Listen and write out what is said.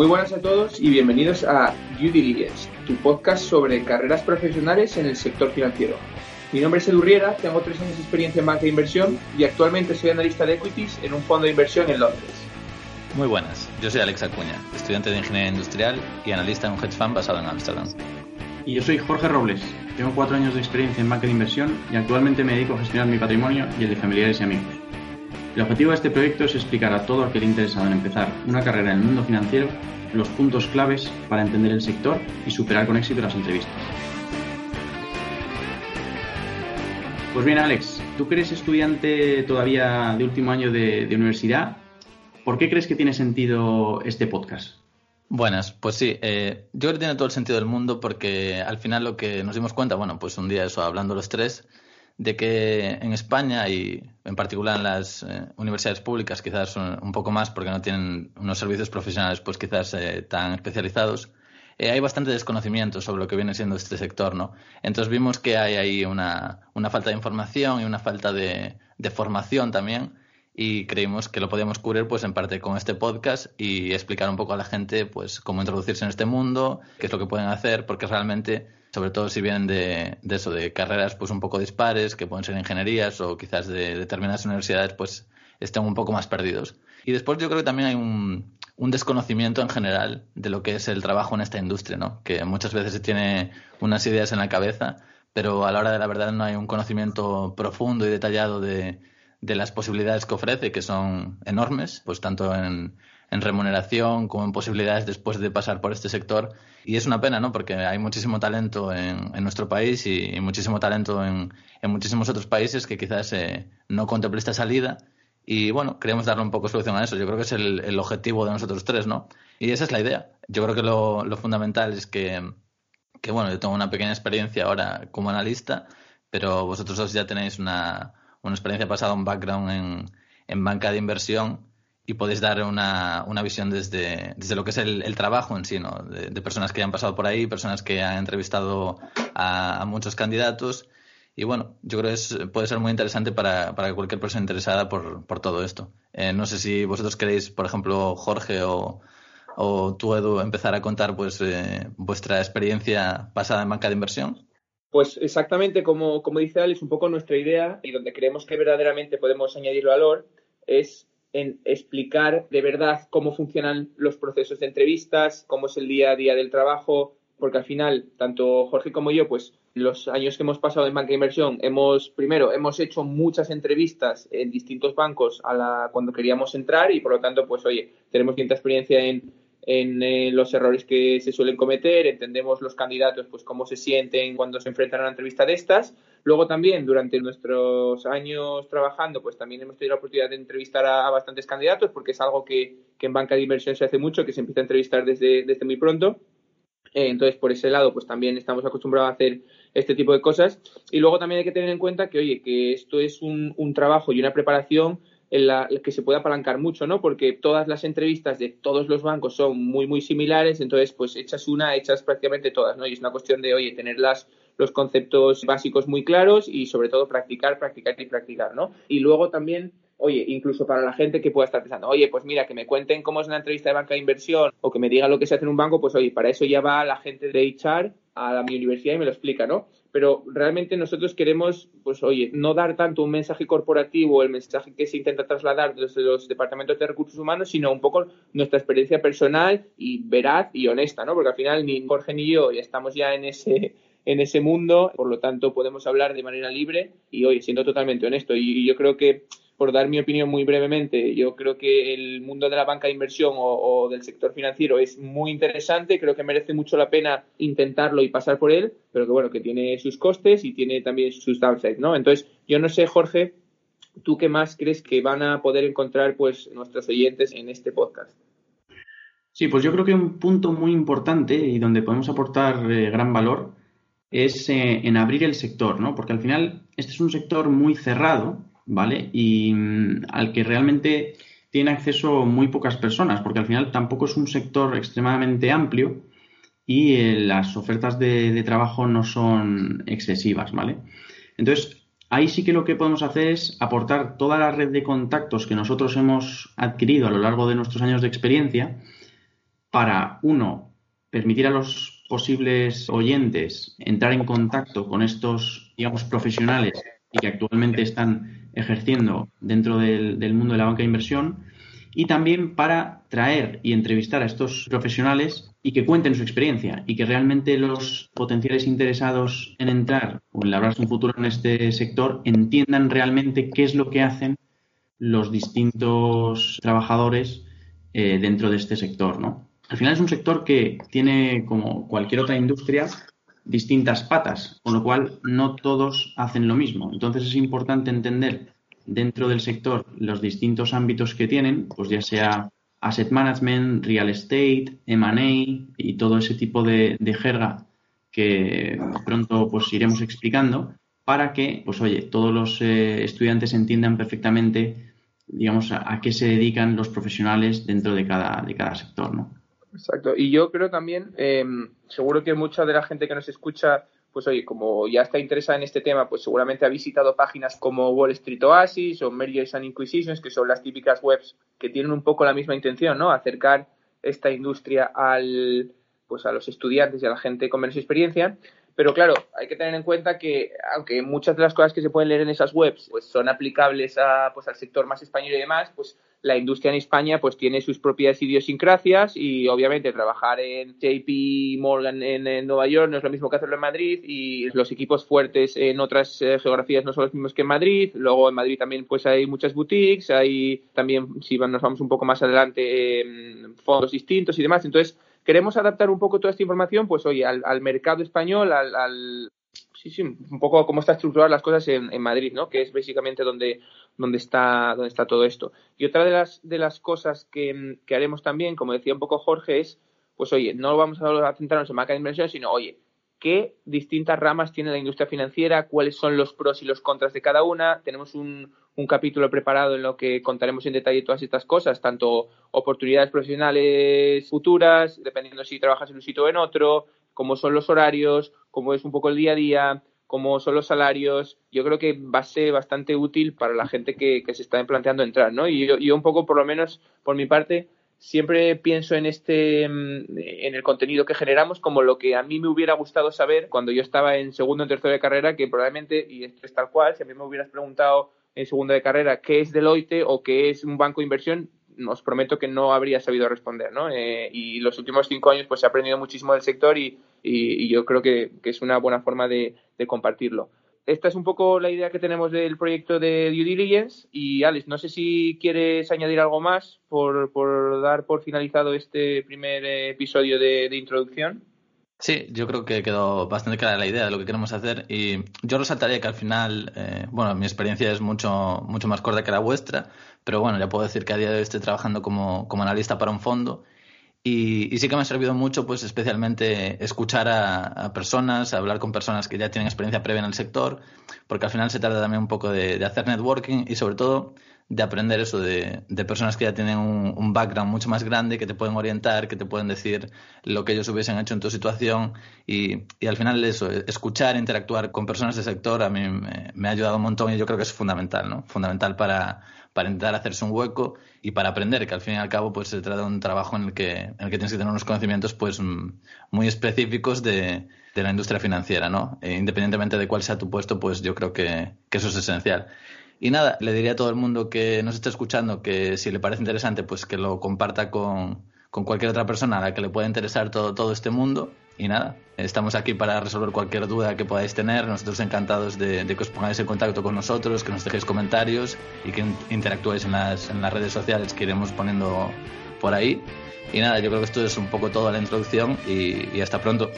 Muy buenas a todos y bienvenidos a Due Diligence, tu podcast sobre carreras profesionales en el sector financiero. Mi nombre es Edu Riera, tengo tres años de experiencia en banca de inversión y actualmente soy analista de equities en un fondo de inversión en Londres. Muy buenas, yo soy Alex Acuña, estudiante de Ingeniería Industrial y analista en un hedge fund basado en Ámsterdam. Y yo soy Jorge Robles, tengo cuatro años de experiencia en banca de inversión y actualmente me dedico a gestionar mi patrimonio y el de familiares y amigos. El objetivo de este proyecto es explicar a todo aquel interesado en empezar una carrera en el mundo financiero los puntos claves para entender el sector y superar con éxito las entrevistas. Pues bien, Alex, tú que eres estudiante todavía de último año de, universidad, ¿por qué crees que tiene sentido este podcast? Buenas, pues sí, eh, yo creo que tiene todo el sentido del mundo porque al final lo que nos dimos cuenta, bueno, pues un día eso, hablando los tres, de que en España y en particular en las eh, universidades públicas, quizás un, poco más porque no tienen unos servicios profesionales pues quizás eh, tan especializados, eh, hay bastante desconocimiento sobre lo que viene siendo este sector, ¿no? Entonces vimos que hay ahí una, una falta de información y una falta de, de, formación también y creímos que lo podíamos cubrir pues en parte con este podcast y explicar un poco a la gente pues cómo introducirse en este mundo, qué es lo que pueden hacer, porque realmente sobre todo si vienen de, de, eso, de carreras pues un poco dispares, que pueden ser ingenierías o quizás de determinadas universidades, pues estén un poco más perdidos. Y después yo creo que también hay un, un desconocimiento en general de lo que es el trabajo en esta industria, ¿no? Que muchas veces se tiene unas ideas en la cabeza, pero a la hora de la verdad no hay un conocimiento profundo y detallado de, de las posibilidades que ofrece, que son enormes, pues tanto en, en remuneración como en posibilidades después de pasar por este sector. Y es una pena, ¿no? Porque hay muchísimo talento en, en nuestro país y, muchísimo talento en, en, muchísimos otros países que quizás eh, no contempla esta salida. Y bueno, queremos darle un poco de solución a eso. Yo creo que es el, el, objetivo de nosotros tres, ¿no? Y esa es la idea. Yo creo que lo, lo fundamental es que, que, bueno, yo tengo una pequeña experiencia ahora como analista, pero vosotros dos ya tenéis una, una experiencia pasada, un background en, en banca de inversión y podéis dar una, una visión desde, desde, lo que es el, trabajo en sí, ¿no? De, personas que han pasado por ahí, personas que han entrevistado a, a muchos candidatos. Y bueno, yo creo que es, puede ser muy interesante para, para cualquier persona interesada por, por todo esto. Eh, no sé si vosotros queréis, por ejemplo, Jorge o, o tú, Edu, empezar a contar pues eh, vuestra experiencia pasada en banca de inversión. Pues exactamente como, como dice Alex, un poco nuestra idea y donde creemos que verdaderamente podemos añadir valor es en explicar de verdad cómo funcionan los procesos de entrevistas, cómo es el día a día del trabajo, porque al final, tanto Jorge como yo, pues los años que hemos pasado en banca inversión, hemos, primero, hemos hecho muchas entrevistas en distintos bancos a la, cuando queríamos entrar y por lo tanto, pues oye, tenemos cierta experiencia en en eh, los errores que se suelen cometer, entendemos los candidatos, pues cómo se sienten cuando se enfrentan a una entrevista de estas. Luego también, durante nuestros años trabajando, pues también hemos tenido la oportunidad de entrevistar a, bastantes candidatos, porque es algo que, que, en banca de inversión se hace mucho, que se empieza a entrevistar desde, desde muy pronto. Eh, entonces, por ese lado, pues también estamos acostumbrados a hacer este tipo de cosas. Y luego también hay que tener en cuenta que, oye, que esto es un, un trabajo y una preparación en la que se puede apalancar mucho, ¿no? Porque todas las entrevistas de todos los bancos son muy, muy similares, entonces, pues echas una, echas prácticamente todas, ¿no? Y es una cuestión de, oye, tener las, los conceptos básicos muy claros y sobre todo practicar, practicar y practicar, ¿no? Y luego también oye, incluso para la gente que pueda estar pensando, oye, pues mira, que me cuenten cómo es una entrevista de banca de inversión o que me digan lo que se hace en un banco, pues oye, para eso ya va la gente de HR a mi universidad y me lo explica, ¿no? Pero realmente nosotros queremos, pues oye, no dar tanto un mensaje corporativo, el mensaje que se intenta trasladar desde los departamentos de recursos humanos, sino un poco nuestra experiencia personal y veraz y honesta, ¿no? Porque al final ni Jorge ni yo estamos ya en ese en ese mundo, por lo tanto podemos hablar de manera libre y oye, siendo totalmente honesto. Y, y yo creo que por dar mi opinión muy brevemente, yo creo que el mundo de la banca de inversión o, del sector financiero es muy interesante, creo que merece mucho la pena intentarlo y pasar por él, pero que bueno, que tiene sus costes y tiene también sus downsides, ¿no? Entonces, yo no sé, Jorge, ¿tú qué más crees que van a poder encontrar pues nuestros oyentes en este podcast? Sí, pues yo creo que un punto muy importante y donde podemos aportar eh, gran valor es eh, en abrir el sector, ¿no? Porque al final este es un sector muy cerrado ¿vale? Y mm, al que realmente tiene acceso muy pocas personas, porque al final tampoco es un sector extremadamente amplio y eh, las ofertas de, de, trabajo no son excesivas, ¿vale? Entonces, ahí sí que lo que podemos hacer es aportar toda la red de contactos que nosotros hemos adquirido a lo largo de nuestros años de experiencia para, uno, permitir a los posibles oyentes entrar en contacto con estos, digamos, profesionales y que actualmente están ejerciendo dentro del, mundo de la banca de inversión y también para traer y entrevistar a estos profesionales y que cuenten su experiencia y que realmente los potenciales interesados en entrar o en labrarse un futuro en este sector entiendan realmente qué es lo que hacen los distintos trabajadores eh, dentro de este sector, ¿no? Al final es un sector que tiene, como cualquier otra industria, distintas patas, con lo cual no todos hacen lo mismo. Entonces es importante entender dentro del sector los distintos ámbitos que tienen, pues ya sea asset management, real estate, M&A y todo ese tipo de, jerga que pronto pues iremos explicando para que, pues oye, todos los eh, estudiantes entiendan perfectamente, digamos, a, qué se dedican los profesionales dentro de cada, de cada sector, ¿no? Exacto. Y yo creo también, eh, seguro que mucha de la gente que nos escucha pues oye, como ya está interesada en este tema, pues seguramente ha visitado páginas como Wall Street Oasis o Mergers and Inquisitions, que son las típicas webs que tienen un poco la misma intención, ¿no? Acercar esta industria al, pues a los estudiantes y a la gente con menos experiencia. Pero claro, hay que tener en cuenta que, aunque muchas de las cosas que se pueden leer en esas webs pues, son aplicables a, pues, al sector más español y demás, pues la industria en España pues tiene sus propias idiosincrasias y obviamente trabajar en JP Morgan en, Nueva York no es lo mismo que hacerlo en Madrid y los equipos fuertes en otras eh, geografías no son los mismos que en Madrid. Luego en Madrid también pues hay muchas boutiques, hay también si nos vamos un poco más adelante fondos distintos y demás. Entonces queremos adaptar un poco toda esta información pues oye al, mercado español, al sí, sí, un poco cómo está estructuradas las cosas en, en, Madrid, ¿no? Que es básicamente donde, donde, está, donde está todo esto. Y otra de las, de las cosas que, que haremos también, como decía un poco Jorge, es, pues oye, no vamos a centrarnos en marca de inversión, sino, oye, qué distintas ramas tiene la industria financiera, cuáles son los pros y los contras de cada una. Tenemos un, un capítulo preparado en lo que contaremos en detalle todas estas cosas, tanto oportunidades profesionales futuras, dependiendo si trabajas en un sitio o en otro, cómo son los horarios, cómo es un poco el día a día, cómo son los salarios. Yo creo que va a ser bastante útil para la gente que, se está planteando entrar, ¿no? Y yo, un poco, por lo menos, por mi parte, siempre pienso en este mm, en el contenido que generamos como lo que a mí me hubiera gustado saber cuando yo estaba en segundo o tercero de carrera que probablemente y esto es tal cual si a mí me hubieras preguntado en segundo de carrera qué es Deloitte o qué es un banco de inversión os prometo que no habría sabido responder, ¿no? Eh, y los últimos cinco años pues he aprendido muchísimo del sector y, yo creo que, es una buena forma de, compartirlo. Esta es un poco la idea que tenemos del proyecto de Due Diligence y Alex, no sé si quieres añadir algo más por, dar por finalizado este primer episodio de introducción. Sí, yo creo que quedó bastante clara la idea de lo que queremos hacer y yo resaltaría que al final, eh, bueno, mi experiencia es mucho, mucho más corta que la vuestra, pero bueno, ya puedo decir que a día de hoy estoy trabajando como, como analista para un fondo y, sí que me ha servido mucho, pues especialmente escuchar a, personas, hablar con personas que ya tienen experiencia previa en el sector, porque al final se trata también un poco de hacer networking y sobre todo de aprender eso de, de personas que ya tienen un, un, background mucho más grande, que te pueden orientar, que te pueden decir lo que ellos hubiesen hecho en tu situación y, y al final eso, escuchar, interactuar con personas del sector a mí me, ha ayudado un montón y yo creo que es fundamental, ¿no? Fundamental para, para intentar hacerse un hueco y para aprender, que al fin y al cabo pues se trata de un trabajo en el que, en el que tienes que tener unos conocimientos pues muy específicos de, de la industria financiera, ¿no? E independientemente de cuál sea tu puesto, pues yo creo que, que eso es esencial. Y nada, le diría a todo el mundo que nos esté escuchando que si le parece interesante, pues que lo comparta con, cualquier otra persona a la que le pueda interesar todo, todo este mundo. Y nada, estamos aquí para resolver cualquier duda que podáis tener. Nosotros encantados de, que os pongáis en contacto con nosotros, que nos dejéis comentarios y que interactuéis en las, en las redes sociales que iremos poniendo por ahí. Y nada, yo creo que esto es un poco toda la introducción y hasta pronto.